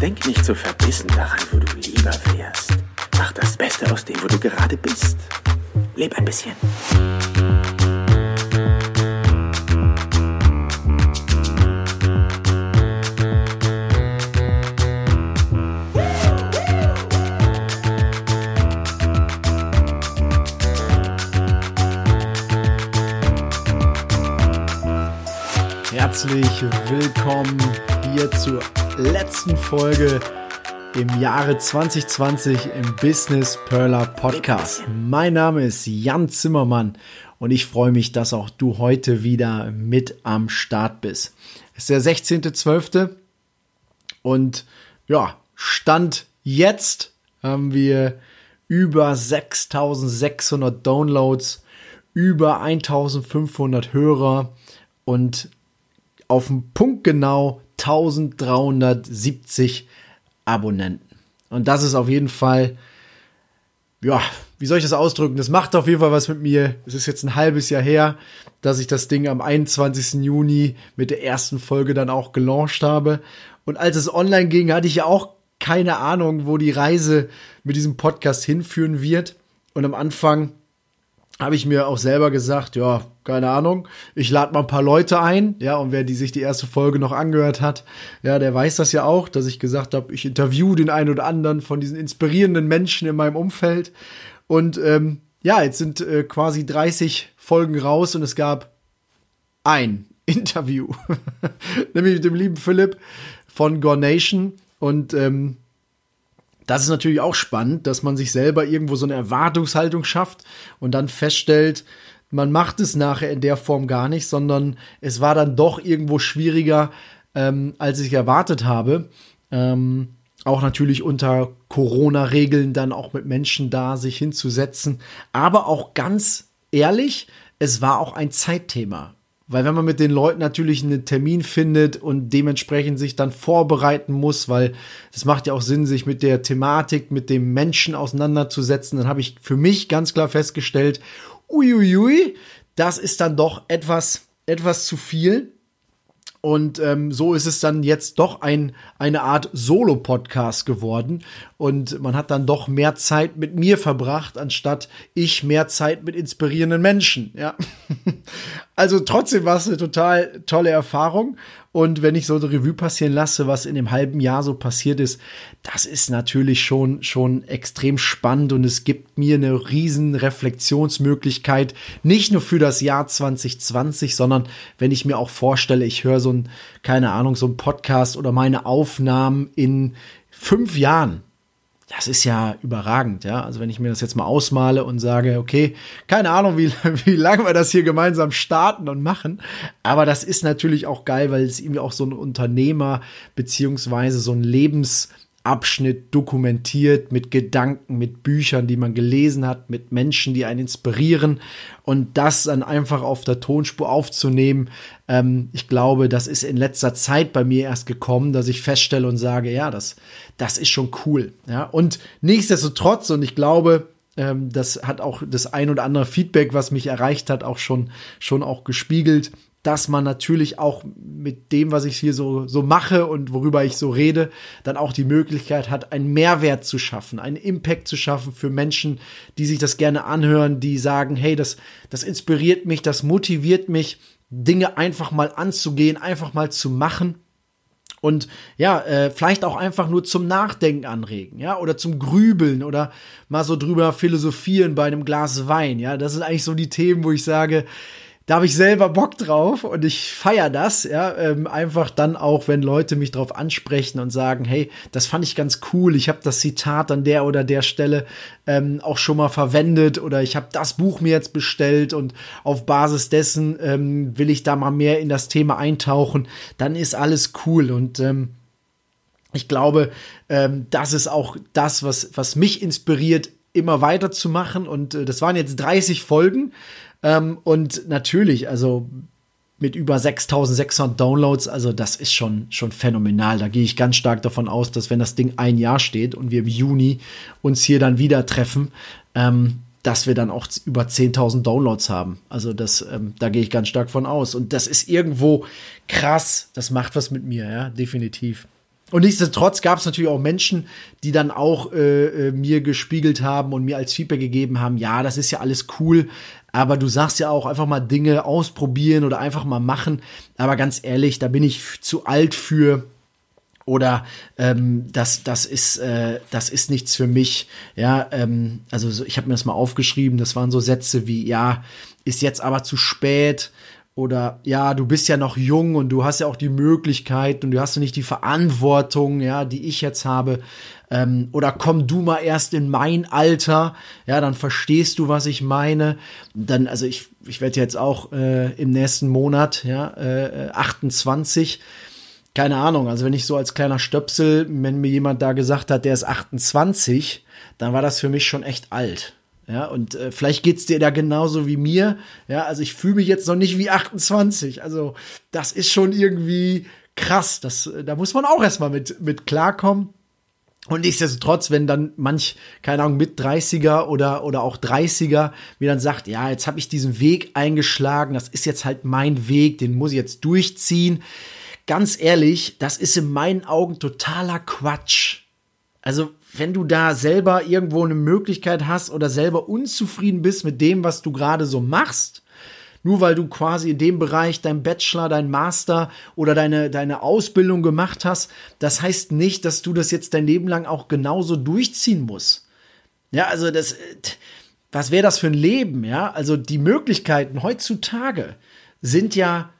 Denk nicht so verbissen daran, wo du lieber wärst. Mach das Beste aus dem, wo du gerade bist. Leb ein bisschen. Herzlich willkommen hier zur letzten Folge im Jahre 2020 im Business Perler Podcast. Mein Name ist Jan Zimmermann und ich freue mich, dass auch du heute wieder mit am Start bist. Es ist der 16.12. und ja, Stand jetzt haben wir über 6600 Downloads, über 1500 Hörer und auf den Punkt genau 1370 Abonnenten. Und das ist auf jeden Fall, ja, wie soll ich das ausdrücken? Das macht auf jeden Fall was mit mir. Es ist jetzt ein halbes Jahr her, dass ich das Ding am 21. Juni mit der ersten Folge dann auch gelauncht habe. Und als es online ging, hatte ich ja auch keine Ahnung, wo die Reise mit diesem Podcast hinführen wird. Und am Anfang habe ich mir auch selber gesagt, ja, keine Ahnung, ich lade mal ein paar Leute ein, ja, und wer die sich die erste Folge noch angehört hat, ja, der weiß das ja auch, dass ich gesagt habe, ich interview den einen oder anderen von diesen inspirierenden Menschen in meinem Umfeld. Und ähm, ja, jetzt sind äh, quasi 30 Folgen raus und es gab ein Interview, nämlich mit dem lieben Philipp von Gornation. Und ähm, das ist natürlich auch spannend, dass man sich selber irgendwo so eine Erwartungshaltung schafft und dann feststellt, man macht es nachher in der Form gar nicht, sondern es war dann doch irgendwo schwieriger, ähm, als ich erwartet habe. Ähm, auch natürlich unter Corona-Regeln dann auch mit Menschen da sich hinzusetzen. Aber auch ganz ehrlich, es war auch ein Zeitthema. Weil wenn man mit den Leuten natürlich einen Termin findet und dementsprechend sich dann vorbereiten muss, weil es macht ja auch Sinn, sich mit der Thematik, mit dem Menschen auseinanderzusetzen, dann habe ich für mich ganz klar festgestellt, uiuiui, das ist dann doch etwas, etwas zu viel. Und ähm, so ist es dann jetzt doch ein, eine Art Solo-Podcast geworden. Und man hat dann doch mehr Zeit mit mir verbracht, anstatt ich mehr Zeit mit inspirierenden Menschen. Ja. Also trotzdem war es eine total tolle Erfahrung. Und wenn ich so eine Revue passieren lasse, was in dem halben Jahr so passiert ist, das ist natürlich schon, schon extrem spannend und es gibt mir eine riesen Reflexionsmöglichkeit, nicht nur für das Jahr 2020, sondern wenn ich mir auch vorstelle, ich höre so ein, keine Ahnung, so ein Podcast oder meine Aufnahmen in fünf Jahren, das ist ja überragend, ja. Also wenn ich mir das jetzt mal ausmale und sage, okay, keine Ahnung, wie, wie lange wir das hier gemeinsam starten und machen, aber das ist natürlich auch geil, weil es irgendwie auch so ein Unternehmer beziehungsweise so ein Lebens Abschnitt dokumentiert mit Gedanken, mit Büchern, die man gelesen hat, mit Menschen, die einen inspirieren und das dann einfach auf der Tonspur aufzunehmen. Ähm, ich glaube, das ist in letzter Zeit bei mir erst gekommen, dass ich feststelle und sage, ja, das, das ist schon cool. Ja, und nichtsdestotrotz, und ich glaube, ähm, das hat auch das ein oder andere Feedback, was mich erreicht hat, auch schon, schon auch gespiegelt dass man natürlich auch mit dem, was ich hier so, so mache und worüber ich so rede, dann auch die Möglichkeit hat, einen Mehrwert zu schaffen, einen Impact zu schaffen für Menschen, die sich das gerne anhören, die sagen, hey, das, das inspiriert mich, das motiviert mich, Dinge einfach mal anzugehen, einfach mal zu machen und ja, äh, vielleicht auch einfach nur zum Nachdenken anregen, ja, oder zum Grübeln oder mal so drüber philosophieren bei einem Glas Wein, ja, das sind eigentlich so die Themen, wo ich sage, da habe ich selber Bock drauf und ich feier das, ja, ähm, einfach dann auch, wenn Leute mich drauf ansprechen und sagen, hey, das fand ich ganz cool, ich habe das Zitat an der oder der Stelle ähm, auch schon mal verwendet oder ich habe das Buch mir jetzt bestellt und auf Basis dessen ähm, will ich da mal mehr in das Thema eintauchen, dann ist alles cool und ähm, ich glaube, ähm, das ist auch das, was, was mich inspiriert, immer weiterzumachen. Und äh, das waren jetzt 30 Folgen. Ähm, und natürlich, also mit über 6600 Downloads, also das ist schon, schon phänomenal. Da gehe ich ganz stark davon aus, dass wenn das Ding ein Jahr steht und wir im Juni uns hier dann wieder treffen, ähm, dass wir dann auch über 10.000 Downloads haben. Also das, ähm, da gehe ich ganz stark von aus. Und das ist irgendwo krass. Das macht was mit mir, ja, definitiv. Und nichtsdestotrotz gab es natürlich auch Menschen, die dann auch äh, äh, mir gespiegelt haben und mir als Feedback gegeben haben, ja, das ist ja alles cool, aber du sagst ja auch einfach mal Dinge ausprobieren oder einfach mal machen. Aber ganz ehrlich, da bin ich zu alt für. Oder ähm, das das ist äh, das ist nichts für mich. Ja ähm, also so, ich habe mir das mal aufgeschrieben. Das waren so Sätze wie ja ist jetzt aber zu spät oder ja, du bist ja noch jung und du hast ja auch die Möglichkeit und du hast ja nicht die Verantwortung, ja, die ich jetzt habe. Ähm, oder komm du mal erst in mein Alter, ja, dann verstehst du, was ich meine. Dann, also ich, ich werde jetzt auch äh, im nächsten Monat, ja, äh, 28. Keine Ahnung, also wenn ich so als kleiner Stöpsel, wenn mir jemand da gesagt hat, der ist 28, dann war das für mich schon echt alt. Ja, und äh, vielleicht geht's dir da genauso wie mir. Ja, also ich fühle mich jetzt noch nicht wie 28. Also, das ist schon irgendwie krass. Das, äh, da muss man auch erstmal mit, mit klarkommen. Und nichtsdestotrotz, wenn dann manch, keine Ahnung, mit 30er oder, oder auch 30er mir dann sagt, ja, jetzt habe ich diesen Weg eingeschlagen, das ist jetzt halt mein Weg, den muss ich jetzt durchziehen. Ganz ehrlich, das ist in meinen Augen totaler Quatsch. Also wenn du da selber irgendwo eine Möglichkeit hast oder selber unzufrieden bist mit dem, was du gerade so machst, nur weil du quasi in dem Bereich dein Bachelor, dein Master oder deine, deine Ausbildung gemacht hast, das heißt nicht, dass du das jetzt dein Leben lang auch genauso durchziehen musst. Ja, also das, was wäre das für ein Leben, ja? Also die Möglichkeiten heutzutage sind ja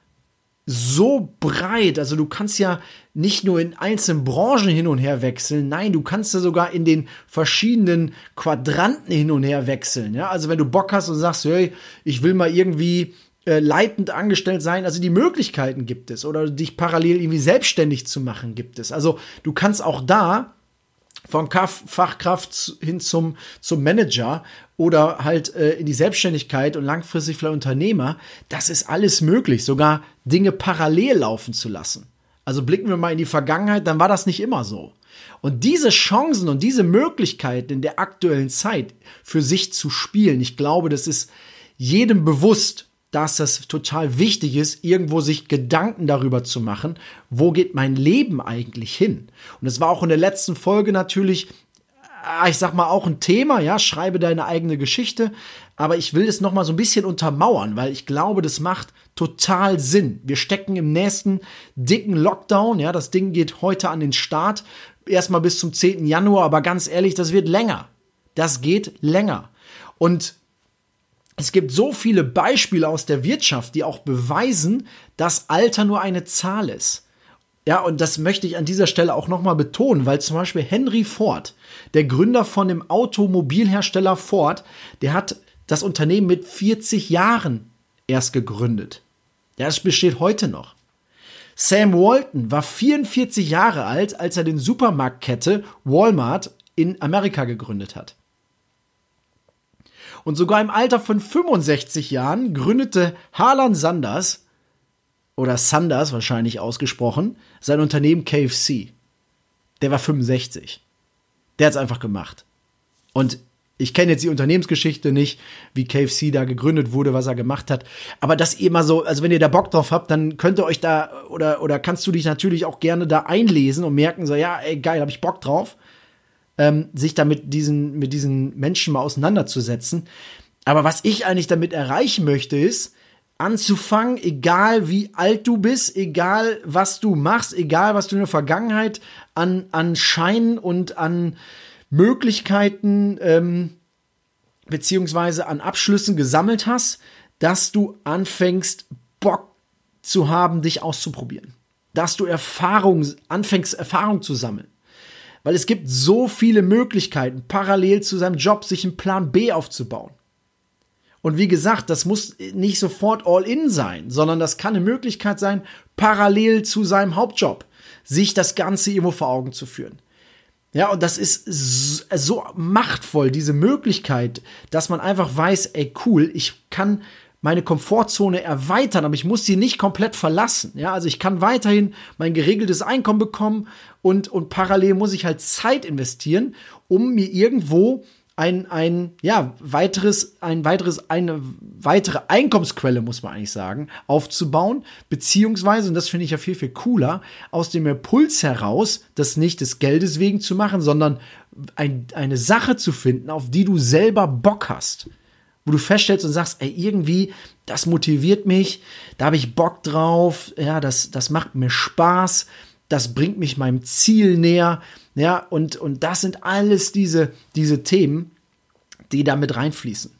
so breit. Also du kannst ja nicht nur in einzelnen Branchen hin und her wechseln, nein, du kannst ja sogar in den verschiedenen Quadranten hin und her wechseln. Ja, also wenn du Bock hast und sagst, hey, ich will mal irgendwie äh, leitend angestellt sein, also die Möglichkeiten gibt es oder dich parallel irgendwie selbstständig zu machen gibt es. Also du kannst auch da von Fachkraft hin zum, zum Manager oder halt äh, in die Selbstständigkeit und langfristig vielleicht Unternehmer, das ist alles möglich, sogar Dinge parallel laufen zu lassen. Also blicken wir mal in die Vergangenheit, dann war das nicht immer so. Und diese Chancen und diese Möglichkeiten in der aktuellen Zeit für sich zu spielen, ich glaube, das ist jedem bewusst, dass das total wichtig ist, irgendwo sich Gedanken darüber zu machen, wo geht mein Leben eigentlich hin? Und es war auch in der letzten Folge natürlich, ich sag mal, auch ein Thema, ja, schreibe deine eigene Geschichte, aber ich will es noch mal so ein bisschen untermauern, weil ich glaube, das macht total Sinn. Wir stecken im nächsten dicken Lockdown. Ja, das Ding geht heute an den Start. Erstmal bis zum 10. Januar, aber ganz ehrlich, das wird länger. Das geht länger. Und es gibt so viele Beispiele aus der Wirtschaft, die auch beweisen, dass Alter nur eine Zahl ist. Ja, und das möchte ich an dieser Stelle auch nochmal betonen, weil zum Beispiel Henry Ford, der Gründer von dem Automobilhersteller Ford, der hat das Unternehmen mit 40 Jahren erst gegründet. Ja, das besteht heute noch. Sam Walton war 44 Jahre alt, als er den Supermarktkette Walmart in Amerika gegründet hat. Und sogar im Alter von 65 Jahren gründete Harlan Sanders, oder Sanders wahrscheinlich ausgesprochen, sein Unternehmen KFC. Der war 65. Der hat es einfach gemacht. Und ich kenne jetzt die Unternehmensgeschichte nicht, wie KFC da gegründet wurde, was er gemacht hat. Aber das mal so, also wenn ihr da Bock drauf habt, dann könnt ihr euch da oder oder kannst du dich natürlich auch gerne da einlesen und merken so, ja, ey, geil, habe ich Bock drauf, ähm, sich da mit diesen mit diesen Menschen mal auseinanderzusetzen. Aber was ich eigentlich damit erreichen möchte, ist anzufangen, egal wie alt du bist, egal was du machst, egal was du in der Vergangenheit an an Scheinen und an Möglichkeiten ähm, beziehungsweise an Abschlüssen gesammelt hast, dass du anfängst, Bock zu haben, dich auszuprobieren. Dass du Erfahrung, anfängst, Erfahrung zu sammeln. Weil es gibt so viele Möglichkeiten, parallel zu seinem Job sich einen Plan B aufzubauen. Und wie gesagt, das muss nicht sofort all in sein, sondern das kann eine Möglichkeit sein, parallel zu seinem Hauptjob sich das Ganze irgendwo vor Augen zu führen. Ja, und das ist so machtvoll, diese Möglichkeit, dass man einfach weiß, ey, cool, ich kann meine Komfortzone erweitern, aber ich muss sie nicht komplett verlassen. Ja, also ich kann weiterhin mein geregeltes Einkommen bekommen und, und parallel muss ich halt Zeit investieren, um mir irgendwo ein, ein, ja, weiteres, ein weiteres, eine weitere Einkommensquelle, muss man eigentlich sagen, aufzubauen, beziehungsweise, und das finde ich ja viel, viel cooler, aus dem Impuls heraus, das nicht des Geldes wegen zu machen, sondern ein, eine Sache zu finden, auf die du selber Bock hast. Wo du feststellst und sagst, ey, irgendwie, das motiviert mich, da habe ich Bock drauf, ja, das, das macht mir Spaß, das bringt mich meinem Ziel näher, ja, und, und das sind alles diese, diese Themen, die da mit reinfließen.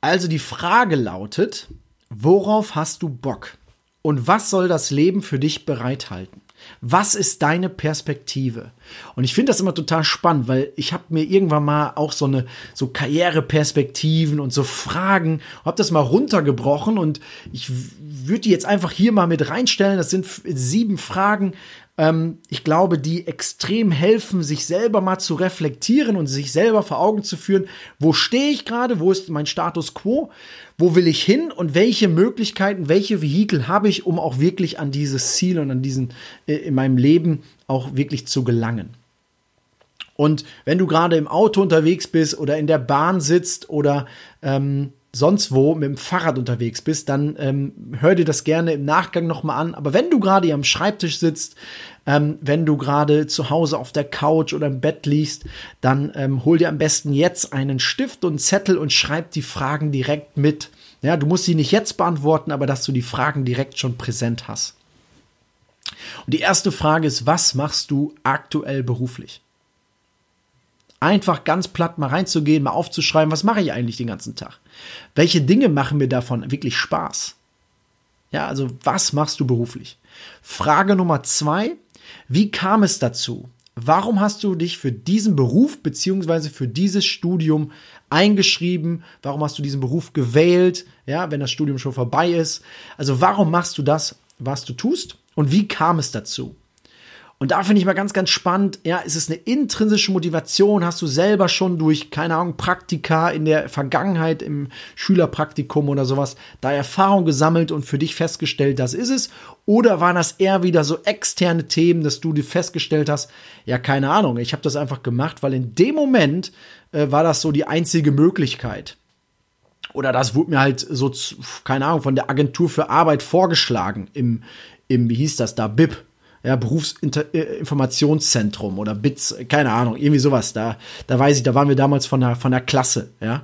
Also die Frage lautet, worauf hast du Bock? Und was soll das Leben für dich bereithalten? Was ist deine Perspektive? Und ich finde das immer total spannend, weil ich habe mir irgendwann mal auch so eine so Karriereperspektiven und so Fragen, habe das mal runtergebrochen und ich würde die jetzt einfach hier mal mit reinstellen. Das sind sieben Fragen, ähm, ich glaube, die extrem helfen, sich selber mal zu reflektieren und sich selber vor Augen zu führen, wo stehe ich gerade, wo ist mein Status quo, wo will ich hin und welche Möglichkeiten, welche Vehikel habe ich, um auch wirklich an dieses Ziel und an diesen äh, in meinem Leben auch wirklich zu gelangen. Und wenn du gerade im Auto unterwegs bist oder in der Bahn sitzt oder ähm, sonst wo mit dem Fahrrad unterwegs bist, dann ähm, hör dir das gerne im Nachgang nochmal an. Aber wenn du gerade am Schreibtisch sitzt, ähm, wenn du gerade zu Hause auf der Couch oder im Bett liegst, dann ähm, hol dir am besten jetzt einen Stift und Zettel und schreib die Fragen direkt mit. Ja, du musst sie nicht jetzt beantworten, aber dass du die Fragen direkt schon präsent hast. Und die erste Frage ist, was machst du aktuell beruflich? Einfach ganz platt mal reinzugehen, mal aufzuschreiben, was mache ich eigentlich den ganzen Tag? Welche Dinge machen mir davon wirklich Spaß? Ja, also was machst du beruflich? Frage Nummer zwei, wie kam es dazu? Warum hast du dich für diesen Beruf beziehungsweise für dieses Studium eingeschrieben? Warum hast du diesen Beruf gewählt? Ja, wenn das Studium schon vorbei ist. Also warum machst du das, was du tust? Und wie kam es dazu? Und da finde ich mal ganz, ganz spannend, ja, ist es eine intrinsische Motivation? Hast du selber schon durch, keine Ahnung, Praktika in der Vergangenheit im Schülerpraktikum oder sowas da Erfahrung gesammelt und für dich festgestellt, das ist es? Oder waren das eher wieder so externe Themen, dass du dir festgestellt hast, ja, keine Ahnung, ich habe das einfach gemacht, weil in dem Moment äh, war das so die einzige Möglichkeit. Oder das wurde mir halt so, keine Ahnung, von der Agentur für Arbeit vorgeschlagen im, im wie hieß das da, BIP ja, Berufsinformationszentrum oder BITS, keine Ahnung, irgendwie sowas. Da, da weiß ich, da waren wir damals von der, von der Klasse, ja.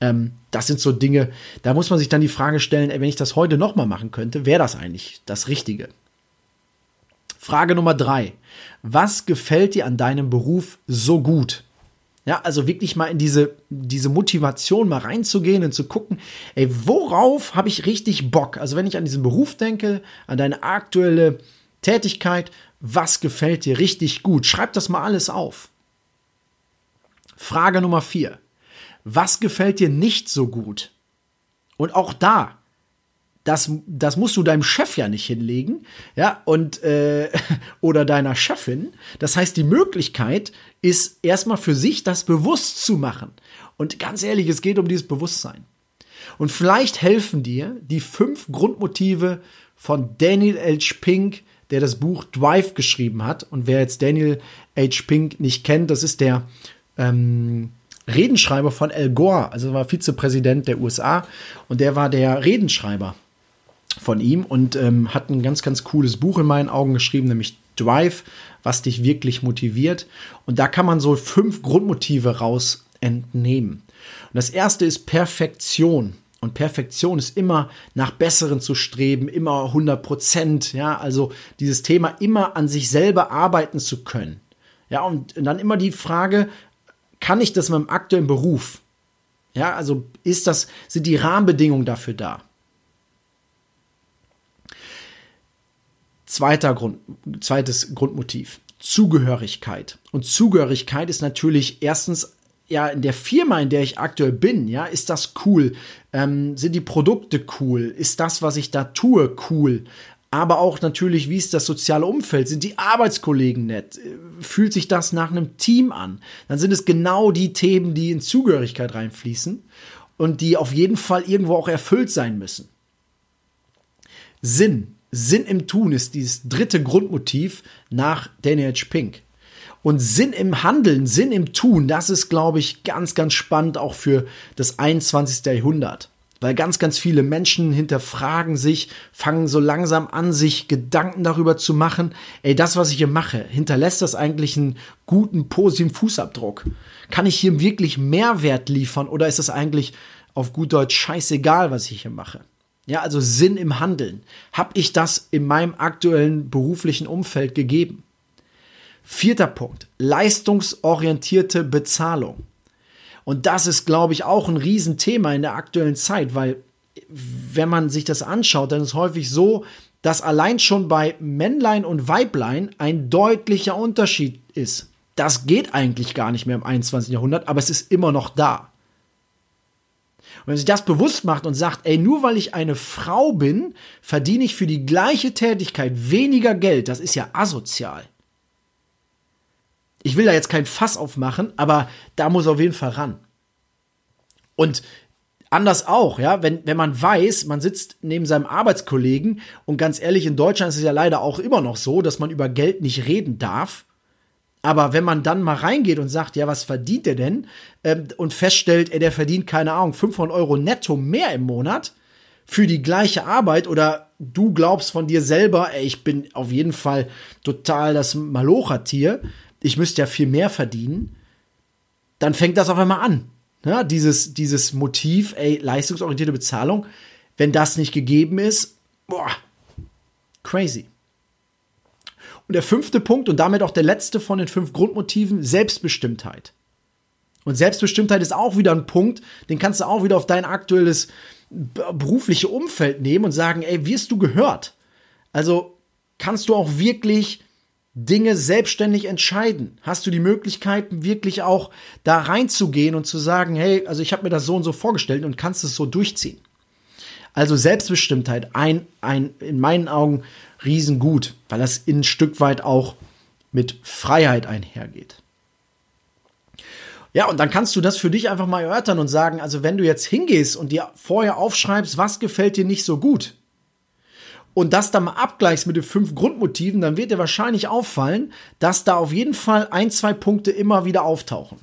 Ähm, das sind so Dinge, da muss man sich dann die Frage stellen, ey, wenn ich das heute nochmal machen könnte, wäre das eigentlich das Richtige? Frage Nummer drei. Was gefällt dir an deinem Beruf so gut? Ja, also wirklich mal in diese, diese Motivation mal reinzugehen und zu gucken, ey, worauf habe ich richtig Bock? Also wenn ich an diesen Beruf denke, an deine aktuelle Tätigkeit, was gefällt dir richtig gut? Schreib das mal alles auf. Frage Nummer vier. Was gefällt dir nicht so gut? Und auch da, das, das musst du deinem Chef ja nicht hinlegen, ja, und äh, oder deiner Chefin. Das heißt, die Möglichkeit ist erstmal für sich das bewusst zu machen. Und ganz ehrlich, es geht um dieses Bewusstsein. Und vielleicht helfen dir die fünf Grundmotive von Daniel H. Pink, der das Buch Drive geschrieben hat. Und wer jetzt Daniel H. Pink nicht kennt, das ist der ähm, Redenschreiber von Al Gore, also war Vizepräsident der USA und der war der Redenschreiber von ihm und ähm, hat ein ganz, ganz cooles Buch in meinen Augen geschrieben, nämlich Drive, was dich wirklich motiviert. Und da kann man so fünf Grundmotive raus entnehmen. Und das erste ist Perfektion. Und Perfektion ist immer nach Besseren zu streben, immer 100 Prozent, ja, also dieses Thema immer an sich selber arbeiten zu können. Ja, und dann immer die Frage, kann ich das in meinem aktuellen Beruf? Ja, also ist das, sind die Rahmenbedingungen dafür da? Zweiter Grund, zweites Grundmotiv. Zugehörigkeit. Und Zugehörigkeit ist natürlich erstens ja, in der Firma, in der ich aktuell bin, ja, ist das cool? Ähm, sind die Produkte cool? Ist das, was ich da tue, cool? Aber auch natürlich, wie ist das soziale Umfeld? Sind die Arbeitskollegen nett? Fühlt sich das nach einem Team an? Dann sind es genau die Themen, die in Zugehörigkeit reinfließen und die auf jeden Fall irgendwo auch erfüllt sein müssen. Sinn. Sinn im Tun ist dieses dritte Grundmotiv nach Daniel H. Pink. Und Sinn im Handeln, Sinn im Tun, das ist, glaube ich, ganz, ganz spannend auch für das 21. Jahrhundert. Weil ganz, ganz viele Menschen hinterfragen sich, fangen so langsam an, sich Gedanken darüber zu machen, ey, das, was ich hier mache, hinterlässt das eigentlich einen guten, positiven Fußabdruck? Kann ich hier wirklich Mehrwert liefern oder ist es eigentlich auf gut Deutsch scheißegal, was ich hier mache? Ja, also Sinn im Handeln. Hab ich das in meinem aktuellen beruflichen Umfeld gegeben? Vierter Punkt. Leistungsorientierte Bezahlung. Und das ist, glaube ich, auch ein Riesenthema in der aktuellen Zeit, weil wenn man sich das anschaut, dann ist es häufig so, dass allein schon bei Männlein und Weiblein ein deutlicher Unterschied ist. Das geht eigentlich gar nicht mehr im 21. Jahrhundert, aber es ist immer noch da. Und wenn sich das bewusst macht und sagt, ey, nur weil ich eine Frau bin, verdiene ich für die gleiche Tätigkeit weniger Geld, das ist ja asozial ich will da jetzt kein Fass aufmachen, aber da muss auf jeden Fall ran. Und anders auch, ja, wenn, wenn man weiß, man sitzt neben seinem Arbeitskollegen und ganz ehrlich, in Deutschland ist es ja leider auch immer noch so, dass man über Geld nicht reden darf. Aber wenn man dann mal reingeht und sagt, ja, was verdient der denn? Ähm, und feststellt, ey, der verdient, keine Ahnung, 500 Euro netto mehr im Monat für die gleiche Arbeit oder du glaubst von dir selber, ey, ich bin auf jeden Fall total das Malochertier, ich müsste ja viel mehr verdienen, dann fängt das auf einmal an. Ja, dieses, dieses Motiv, ey, leistungsorientierte Bezahlung, wenn das nicht gegeben ist, boah, crazy. Und der fünfte Punkt und damit auch der letzte von den fünf Grundmotiven, Selbstbestimmtheit. Und Selbstbestimmtheit ist auch wieder ein Punkt, den kannst du auch wieder auf dein aktuelles berufliche Umfeld nehmen und sagen, ey, wirst du gehört? Also kannst du auch wirklich Dinge selbstständig entscheiden? Hast du die Möglichkeiten, wirklich auch da reinzugehen und zu sagen, hey, also ich habe mir das so und so vorgestellt und kannst es so durchziehen? Also Selbstbestimmtheit, ein, ein in meinen Augen riesengut, weil das ein Stück weit auch mit Freiheit einhergeht. Ja, und dann kannst du das für dich einfach mal erörtern und sagen, also wenn du jetzt hingehst und dir vorher aufschreibst, was gefällt dir nicht so gut, und das dann mal abgleichst mit den fünf Grundmotiven, dann wird dir wahrscheinlich auffallen, dass da auf jeden Fall ein, zwei Punkte immer wieder auftauchen.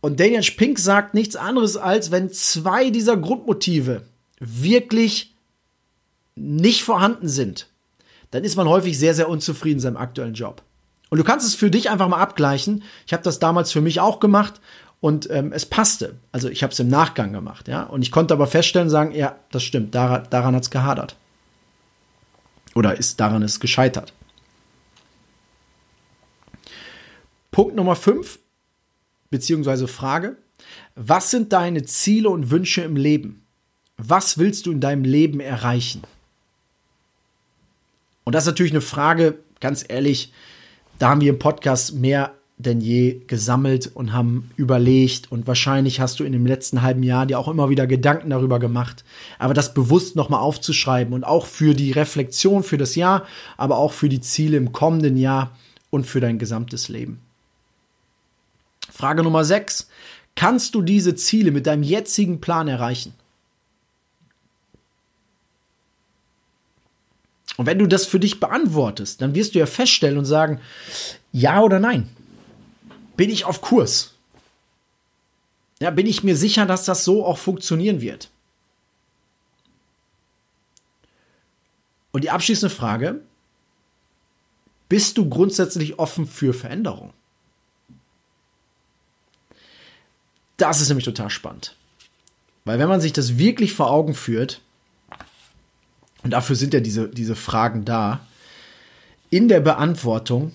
Und Daniel Pink sagt nichts anderes als, wenn zwei dieser Grundmotive wirklich nicht vorhanden sind, dann ist man häufig sehr, sehr unzufrieden in seinem aktuellen Job. Und du kannst es für dich einfach mal abgleichen. Ich habe das damals für mich auch gemacht und ähm, es passte. Also ich habe es im Nachgang gemacht, ja. Und ich konnte aber feststellen, sagen, ja, das stimmt, daran, daran hat es gehadert. Oder ist daran ist gescheitert. Punkt Nummer 5, beziehungsweise Frage. Was sind deine Ziele und Wünsche im Leben? Was willst du in deinem Leben erreichen? Und das ist natürlich eine Frage, ganz ehrlich, da haben wir im Podcast mehr denn je gesammelt und haben überlegt und wahrscheinlich hast du in dem letzten halben Jahr dir auch immer wieder Gedanken darüber gemacht, aber das bewusst nochmal aufzuschreiben und auch für die Reflexion für das Jahr, aber auch für die Ziele im kommenden Jahr und für dein gesamtes Leben. Frage Nummer 6. Kannst du diese Ziele mit deinem jetzigen Plan erreichen? Und wenn du das für dich beantwortest, dann wirst du ja feststellen und sagen, ja oder nein bin ich auf Kurs? Ja, bin ich mir sicher, dass das so auch funktionieren wird? Und die abschließende Frage, bist du grundsätzlich offen für Veränderung? Das ist nämlich total spannend. Weil wenn man sich das wirklich vor Augen führt, und dafür sind ja diese, diese Fragen da, in der Beantwortung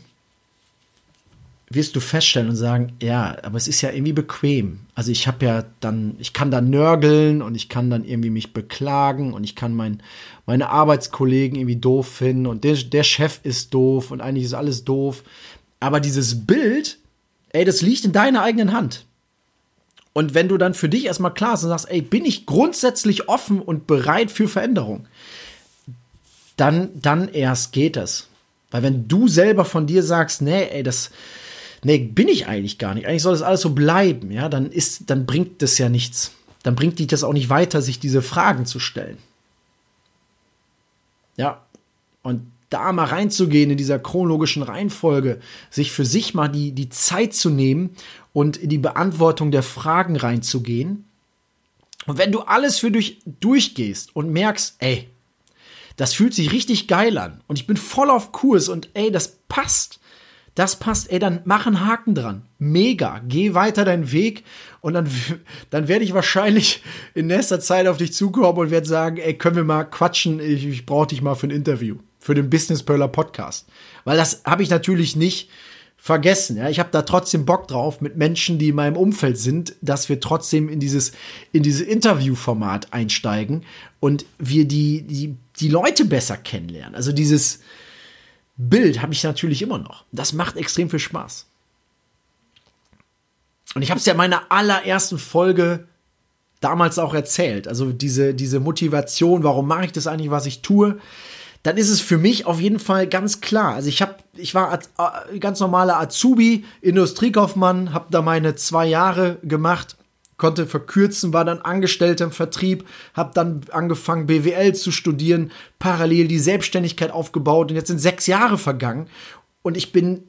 wirst du feststellen und sagen, ja, aber es ist ja irgendwie bequem. Also ich habe ja dann, ich kann dann nörgeln und ich kann dann irgendwie mich beklagen und ich kann mein, meine Arbeitskollegen irgendwie doof finden und der, der Chef ist doof und eigentlich ist alles doof. Aber dieses Bild, ey, das liegt in deiner eigenen Hand. Und wenn du dann für dich erstmal klar ist und sagst, ey, bin ich grundsätzlich offen und bereit für Veränderung, dann, dann erst geht es. Weil wenn du selber von dir sagst, nee, ey, das, nee, bin ich eigentlich gar nicht. Eigentlich soll das alles so bleiben, ja, dann ist, dann bringt das ja nichts. Dann bringt dich das auch nicht weiter, sich diese Fragen zu stellen. Ja, und da mal reinzugehen in dieser chronologischen Reihenfolge, sich für sich mal die, die Zeit zu nehmen und in die Beantwortung der Fragen reinzugehen. Und wenn du alles für dich durchgehst und merkst, ey, das fühlt sich richtig geil an und ich bin voll auf Kurs und ey, das passt, das passt, ey, dann mach einen Haken dran. Mega. Geh weiter deinen Weg und dann, dann werde ich wahrscheinlich in nächster Zeit auf dich zukommen und werde sagen, ey, können wir mal quatschen? Ich, ich brauche dich mal für ein Interview, für den Business Perler Podcast. Weil das habe ich natürlich nicht vergessen. Ja, ich habe da trotzdem Bock drauf mit Menschen, die in meinem Umfeld sind, dass wir trotzdem in dieses in dieses Interviewformat einsteigen und wir die die die Leute besser kennenlernen. Also dieses Bild habe ich natürlich immer noch. Das macht extrem viel Spaß. Und ich habe es ja in meiner allerersten Folge damals auch erzählt. Also diese, diese Motivation, warum mache ich das eigentlich, was ich tue, dann ist es für mich auf jeden Fall ganz klar. Also ich habe, ich war äh, ganz normaler Azubi, Industriekaufmann, habe da meine zwei Jahre gemacht konnte verkürzen, war dann Angestellter im Vertrieb, habe dann angefangen BWL zu studieren, parallel die Selbstständigkeit aufgebaut und jetzt sind sechs Jahre vergangen und ich bin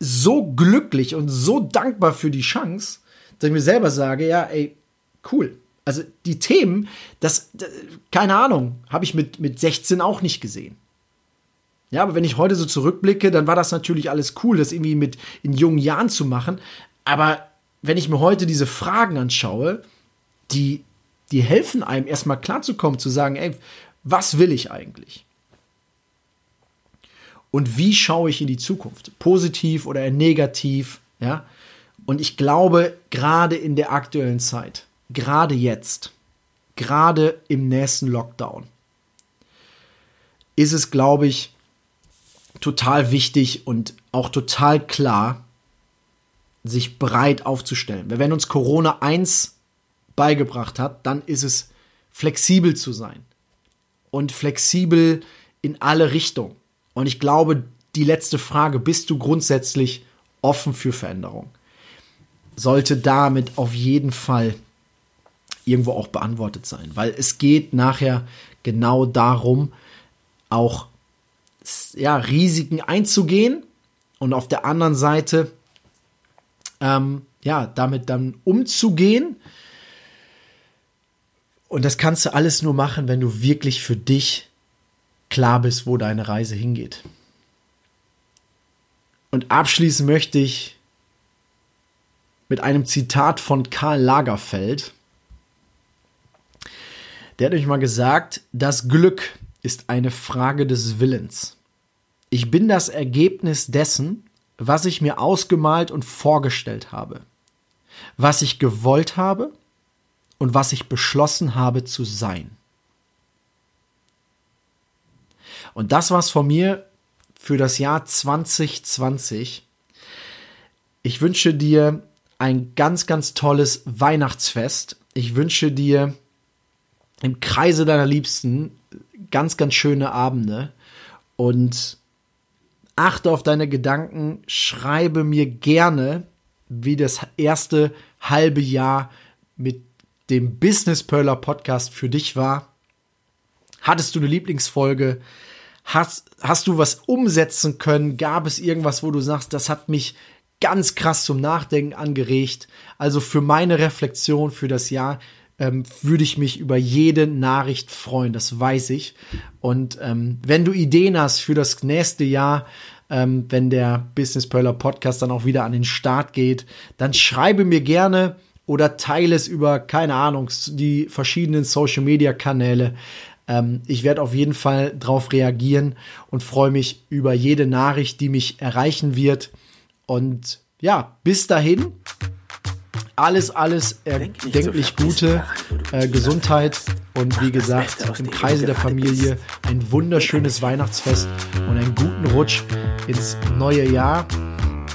so glücklich und so dankbar für die Chance, dass ich mir selber sage, ja, ey, cool. Also die Themen, das, keine Ahnung, habe ich mit, mit 16 auch nicht gesehen. Ja, aber wenn ich heute so zurückblicke, dann war das natürlich alles cool, das irgendwie mit in jungen Jahren zu machen. Aber wenn ich mir heute diese Fragen anschaue, die, die helfen einem erstmal klarzukommen, zu sagen, ey, was will ich eigentlich? Und wie schaue ich in die Zukunft? Positiv oder negativ? Ja? Und ich glaube, gerade in der aktuellen Zeit, gerade jetzt, gerade im nächsten Lockdown, ist es, glaube ich, total wichtig und auch total klar, sich breit aufzustellen. Wenn uns Corona 1 beigebracht hat, dann ist es flexibel zu sein. Und flexibel in alle Richtungen. Und ich glaube, die letzte Frage, bist du grundsätzlich offen für Veränderung? Sollte damit auf jeden Fall irgendwo auch beantwortet sein. Weil es geht nachher genau darum, auch ja, Risiken einzugehen und auf der anderen Seite ähm, ja, damit dann umzugehen. Und das kannst du alles nur machen, wenn du wirklich für dich klar bist, wo deine Reise hingeht. Und abschließen möchte ich mit einem Zitat von Karl Lagerfeld. Der hat nämlich mal gesagt, das Glück ist eine Frage des Willens. Ich bin das Ergebnis dessen, was ich mir ausgemalt und vorgestellt habe, was ich gewollt habe und was ich beschlossen habe zu sein. Und das war's von mir für das Jahr 2020. Ich wünsche dir ein ganz, ganz tolles Weihnachtsfest. Ich wünsche dir im Kreise deiner Liebsten ganz, ganz schöne Abende und achte auf deine Gedanken, schreibe mir gerne, wie das erste halbe Jahr mit dem Business Perler Podcast für dich war. Hattest du eine Lieblingsfolge? Hast, hast du was umsetzen können? Gab es irgendwas, wo du sagst, das hat mich ganz krass zum Nachdenken angeregt? Also für meine Reflexion für das Jahr ähm, würde ich mich über jede Nachricht freuen, das weiß ich. Und ähm, wenn du Ideen hast für das nächste Jahr, ähm, wenn der Business Perler Podcast dann auch wieder an den Start geht, dann schreibe mir gerne oder teile es über, keine Ahnung, die verschiedenen Social Media Kanäle. Ähm, ich werde auf jeden Fall darauf reagieren und freue mich über jede Nachricht, die mich erreichen wird. Und ja, bis dahin alles, alles erdenklich so gute äh, Gesundheit und wie gesagt, im Kreise der Familie ein wunderschönes Weihnachtsfest und einen guten Rutsch ins neue Jahr.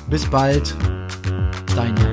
Bis bald, dein Jan.